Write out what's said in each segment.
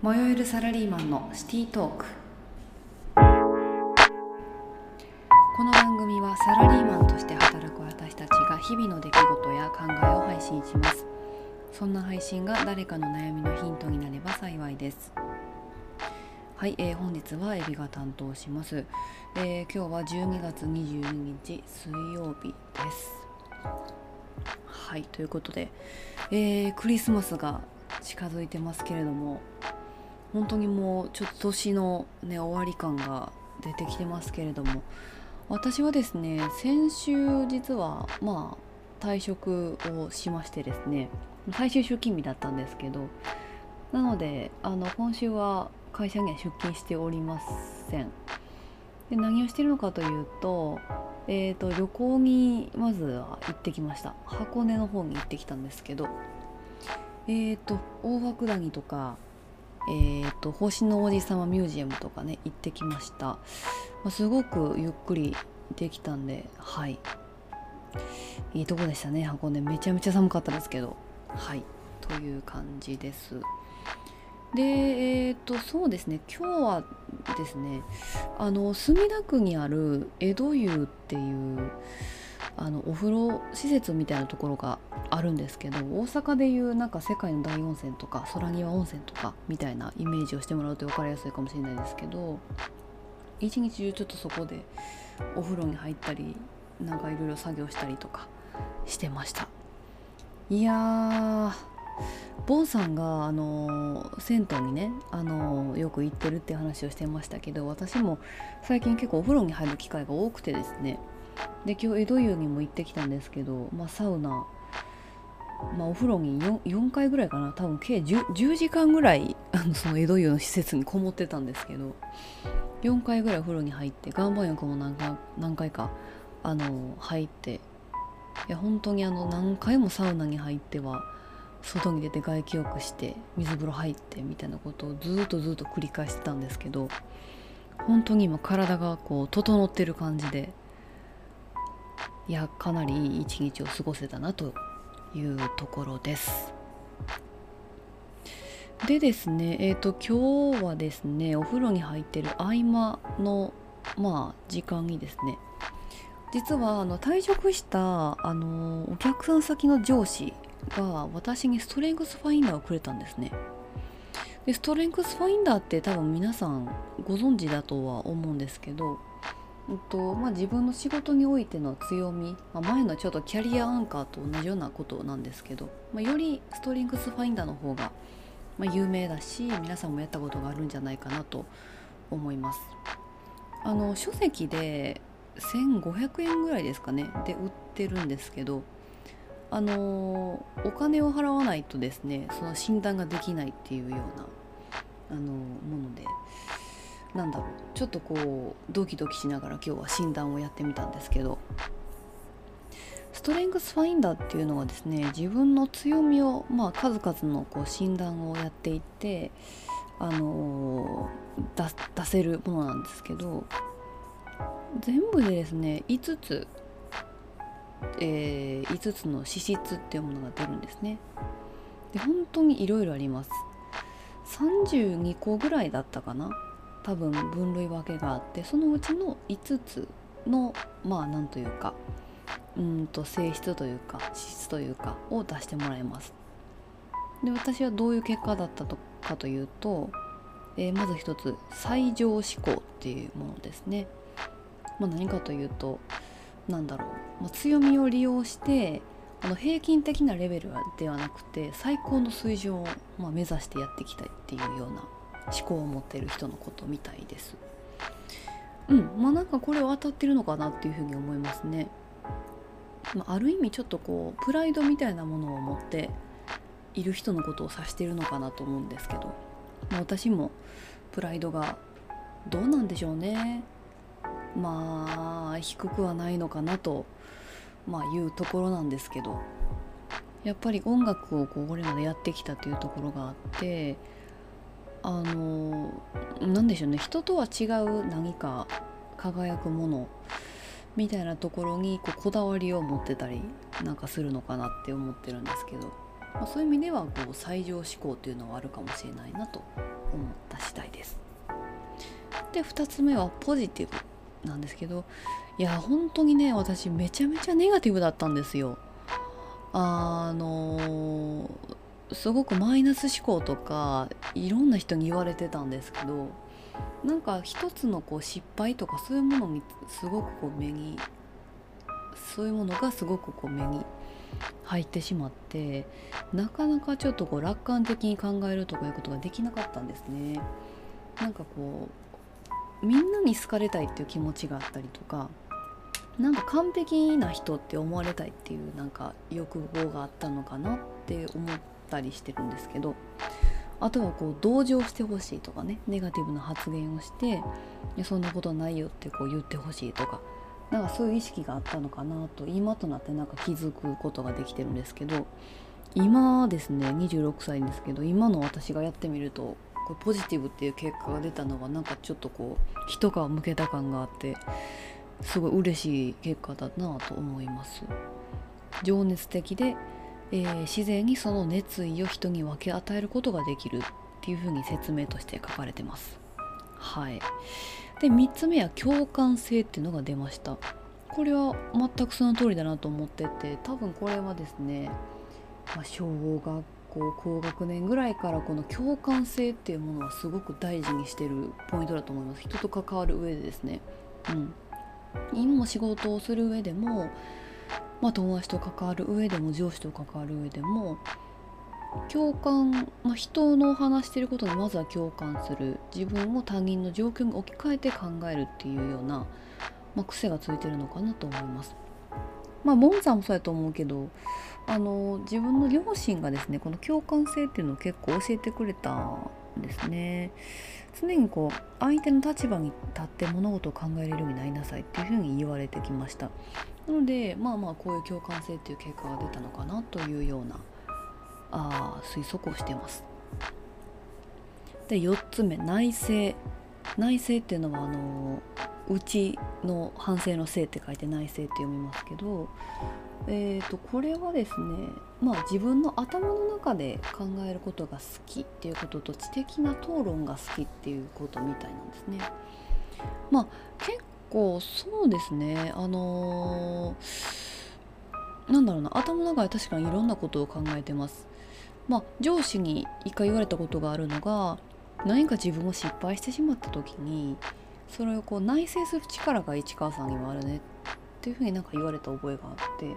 迷えるサラリーマンのシティトーク。この番組はサラリーマンとして働く私たちが日々の出来事や考えを配信します。そんな配信が誰かの悩みのヒントになれば幸いです。はい、えー、本日はエビが担当します、えー、今日は12月22日水曜日です。はいということで、えー、クリスマスが近づいてますけれども本当にもうちょっと年の、ね、終わり感が出てきてますけれども。私はですね先週実はまあ退職をしましてですね最終出勤日だったんですけどなのであの今週は会社には出勤しておりません。で何をしてるのかというと,、えーと、旅行にまずは行ってきました。箱根の方に行ってきたんですけどえっ、ー、と大涌谷とかえーと、星の王子様ミュージアムとかね行ってきました、まあ、すごくゆっくりできたんではい。いいとこでしたね。箱根。めちゃめちゃ寒かったですけど。はい。という感じです。でえっ、ー、とそうですね。今日はですねあの墨田区にある江戸湯っていうあのお風呂施設みたいなところがあるんですけど大阪でいうなんか世界の大温泉とか空庭温泉とかみたいなイメージをしてもらうと分かりやすいかもしれないですけど一日中ちょっとそこでお風呂に入ったりなんかいろいろ作業したりとかしてました。いやーボンさんがあの銭湯にねあのよく行ってるって話をしてましたけど私も最近結構お風呂に入る機会が多くてですねで今日江戸湯にも行ってきたんですけど、まあ、サウナ、まあ、お風呂に 4, 4回ぐらいかな。多分計 10, 10時間ぐらいあのその江戸湯の施設にこもってたんですけど。4回ぐらいお風呂に入って岩盤浴も何回何回かあの入って。いや本当にあの何回もサウナに入っては外に出て外気浴して水風呂入ってみたいなことをずっとずっと繰り返してたんですけど。本当に今体がこう整ってる感じで。いやかなりいい一日を過ごせたなというところです。でですねえっ、ー、と今日はですねお風呂に入ってる合間のまあ時間にですね実はあの退職したあのお客さん先の上司が私にストレングスファインダーをくれたんですね。でストレングスファインダーって多分皆さんご存知だとは思うんですけどえっとまあ、自分の仕事においての強み、まあ、前のちょっとキャリアアンカーと同じようなことなんですけど、まあ、よりストリングスファインダーの方が、ま有名だし皆さんもやったことがあるんじゃないかなと思います。あの書籍で1500円ぐらいですかねで売ってるんですけどあのお金を払わないとですねその診断ができないっていうようなあのものでなんだろう。ちょっとこうドキドキしながら今日は診断をやってみたんですけど。ストレングスファインダーっていうのはですね自分の強みを、まあ、数々のこう診断をやっていってあのー、出せるものなんですけど全部でですね5つ、えー、5つの資質っていうものが出るんですね。で本当にいろいろあります。32個ぐらいだったかな。多分分類分けがあってそのうちの5つのまあなんというかうんと性質というか資質というかを出してもらいます。で私はどういう結果だったとかというと、えー、まず一つ最上思考っていうものですね。まあ、何かというと何だろう、まあ、強みを利用してあの平均的なレベルではなくて最高の水準を、ま、目指してやっていきたいっていうような思考を持ってる人のことみたいです。うんまあなんかこれは当たってるのかなっていうふうに思いますね。まあ、ある意味ちょっとこうプライドみたいなものを持っている人のことを指してるのかなと思うんですけど、まあ、私もプライドがどうなんでしょうねまあ低くはないのかなと、まあ、いうところなんですけどやっぱり音楽をこうこれまでやってきたというところがあってあの何でしょうね。人とは違う何か輝くものみたいなところにこうこだわりを持ってたりなんかするのかなって思ってるんですけど、まあ、そういう意味ではこう最上志向っていうのはあるかもしれないなと思った次第です。で2つ目はポジティブなんですけどいや本当にね私めちゃめちゃネガティブだったんですよ。あのすごくマイナス思考とかいろんな人に言われてたんですけどなんか一つのこう失敗とかそういうものにすごくこう目にそういうものがすごくこう目に入ってしまってなかなかちょっとこう楽観的に考えるとかいうことができなかったんですね。なんかこうみんなに好かれたいっていう気持ちがあったりとかなんか完璧な人って思われたいっていうなんか欲望があったのかなって思ったりしてるんですけどあとはこう同情してほしいとかねネガティブな発言をしていやそんなことないよってこう言ってほしいとかなんかそういう意識があったのかなと今となってなんか気づくことができてるんですけど今ですね26歳ですけど今の私がやってみるとこれポジティブっていう結果が出たのはなんかちょっとこう一皮むけた感があってすごい嬉しい結果だなと思います。情熱的で、えー、自然にその熱意を人に分け与えることができるっていうふうに説明として書かれてます。はい。で3つ目は共感性っていうのが出ました。これは全くその通りだなと思ってて多分これはですね、まあ、小学校高学年ぐらいからこの共感性っていうものはすごく大事にしてるポイントだと思います。人と関わる上でですね。うん。今も仕事をする上でも、まあ、友達と関わる上でも上司と関わる上でも共感、まあ、人の話してることにまずは共感する自分を他人の状況に置き換えて考えるっていうような、まあ、癖がついてるのかなと思います。まあ、ボンさんもそうやと思うけどあの自分の両親がですねこの共感性っていうのを結構教えてくれたんですね。常にこう相手の立場に立って物事を考えれるようになりなさいっていうふうに言われてきましたなのでまあまあこういう共感性っていう結果が出たのかなというようなあ推測をしてますで4つ目内省内省っていうのはあの内の反省の性って書いて内省って読みますけどえーと、これはですねまあ自分の頭の中で考えることが好きっていうことと知的な討論が好きっていうことみたいなんですね。まあ結構そうですね。あのー、なんだろうな。頭の中で確かにいろんなことを考えてます。まあ上司に一回言われたことがあるのが何か自分を失敗してしまった時にそれをこう内省する力が市川さんにはあるね。っていうふうになんか言われた覚えがあって、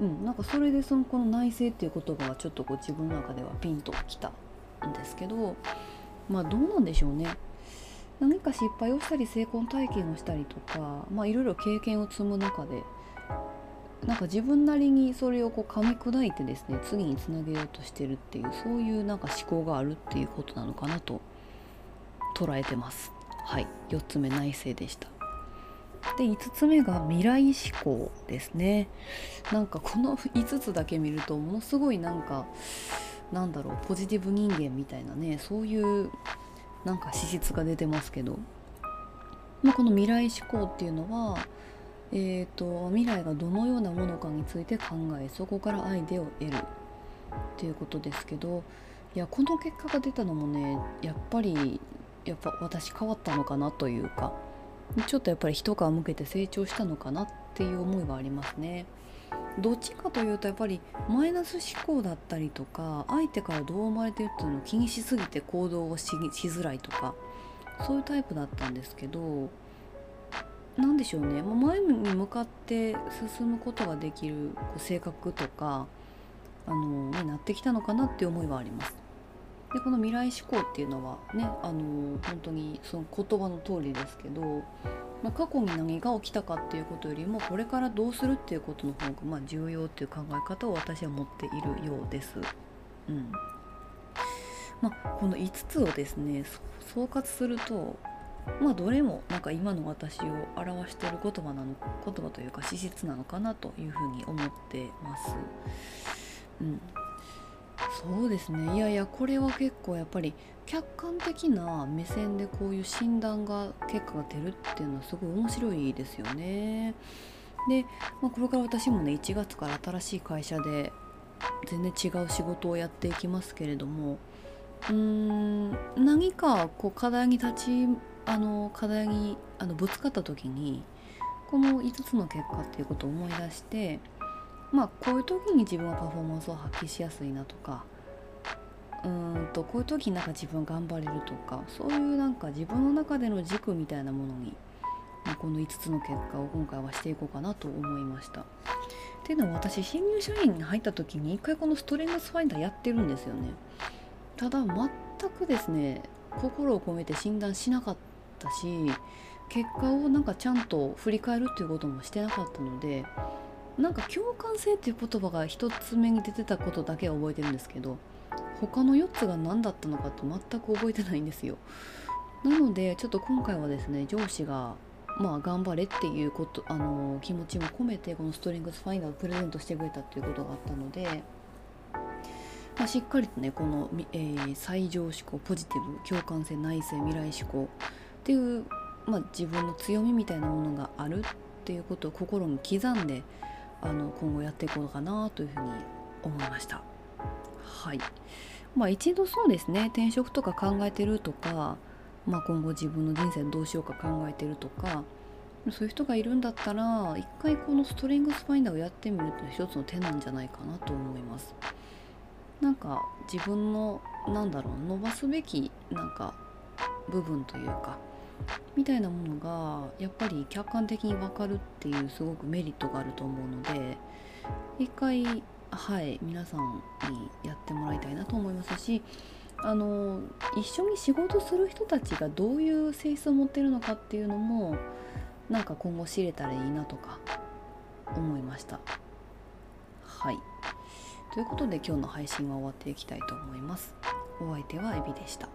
うん、なんかそれでそのこの内省っていう言葉はちょっとこう自分の中ではピンときたんですけどまあどうなんでしょうね。何か失敗をしたり成功体験をしたりとかまあいろいろ経験を積む中でなんか自分なりにそれをこう噛み砕いてですね次につなげようとしてるっていうそういうなんか思考があるっていうことなのかなと捉えてます。はい。4つ目内省でした。で5つ目が未来思考ですね。なんかこの5つだけ見るとものすごいなんかなんだろうポジティブ人間みたいなねそういうなんか資質が出てますけど、まあ、この未来思考っていうのはえーと、未来がどのようなものかについて考えそこからアイデアを得るっていうことですけどいやこの結果が出たのもねやっぱりやっぱ私変わったのかなというかちょっとやっぱり一皮向けて成長したのかなっていう思いがありますね。どっちかというとやっぱりマイナス思考だったりとか相手からどう思われてるっていうのを気にしすぎて行動をしづらいとかそういうタイプだったんですけど何でしょうね前に向かって進むことができる性格とかあの、ね、なってきたのかなっていう思いはあります。でこの未来思考っていうのはねあの本当にその言葉の通りですけど、まあ、過去に何が起きたかっていうことよりもこれからどうするっていうことの方が、まあ、重要っていう考え方を私は持っているようです。うんまあ、この5つをですね総括するとまあどれもなんか今の私を表している言葉なの言葉というか資質なのかなというふうに思ってます。うん、そうですねいやいやこれは結構やっぱり客観的な目線でこういう診断が結果が出るっていうのはすごい面白いですよね。で、まあ、これから私もね1月から新しい会社で全然違う仕事をやっていきますけれどもうーん何かこう課題に立ちあの課題にあのぶつかった時にこの5つの結果っていうことを思い出してまあこういう時に自分はパフォーマンスを発揮しやすいなとかうんとこういう時になんか自分頑張れるとかそういうなんか自分の中での軸みたいなものにまあこの5つの結果を今回はしていこうかなと思いました。っていうのは私新入社員に入った時に一回このストレングスファインダーやってるんですよね。ただ全くですね心を込めて診断しなかったし結果をなんかちゃんと振り返るっていうこともしてなかったのでなんか共感性っていう言葉が1つ目に出てたことだけは覚えてるんですけど他の4つが何だったのかって全く覚えてないんですよ。なのでちょっと今回はですね上司がまあ頑張れっていうことあの気持ちも込めてこのストリングスファインダーをプレゼントしてくれたっていうことがあったので、まあ、しっかりとねこの、えー、最上思考ポジティブ共感性内省未来思考っていう、まあ、自分の強みみたいなものがあるっていうことを心に刻んであの今後やっていこうかなというふうに思いました。はいまあ、一度そうですね転職とか考えてるとかまあ、今後自分の人生どうしようか考えてるとかそういう人がいるんだったら一回このストレングスファインダーをやってみると一つの手なんじゃないかなと思いますなんか自分のなんだろう伸ばすべきなんか部分というかみたいなものがやっぱり客観的に分かるっていうすごくメリットがあると思うので一回はい皆さんにやってもらいたいなと思いますしあの一緒に仕事する人たちがどういう性質を持ってるのかっていうのもなんか今後知れたらいいなとか思いました。はい。ということで今日の配信は終わっていきたいと思います。お相手はエビでした。